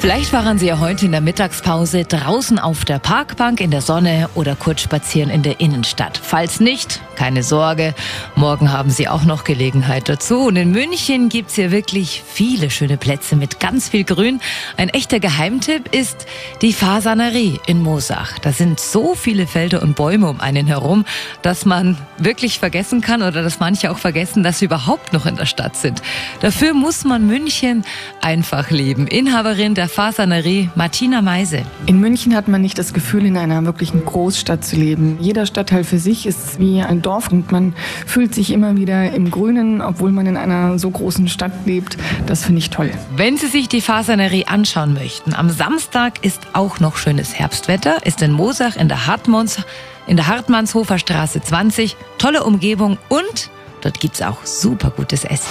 Vielleicht waren Sie ja heute in der Mittagspause draußen auf der Parkbank in der Sonne oder kurz spazieren in der Innenstadt. Falls nicht, keine Sorge, morgen haben Sie auch noch Gelegenheit dazu. Und in München gibt's hier wirklich viele schöne Plätze mit ganz viel Grün. Ein echter Geheimtipp ist die Fasanerie in Mosach. Da sind so viele Felder und Bäume um einen herum, dass man wirklich vergessen kann oder dass manche auch vergessen, dass sie überhaupt noch in der Stadt sind. Dafür muss man München einfach lieben. Inhaberin der Fasanerie Martina Meise. In München hat man nicht das Gefühl, in einer wirklichen Großstadt zu leben. Jeder Stadtteil für sich ist wie ein Dorf und man fühlt sich immer wieder im Grünen, obwohl man in einer so großen Stadt lebt. Das finde ich toll. Wenn Sie sich die Fasanerie anschauen möchten, am Samstag ist auch noch schönes Herbstwetter, ist in Mosach in der Hartmanns, in der Hartmannshofer Straße 20. Tolle Umgebung und dort gibt's auch super gutes Essen.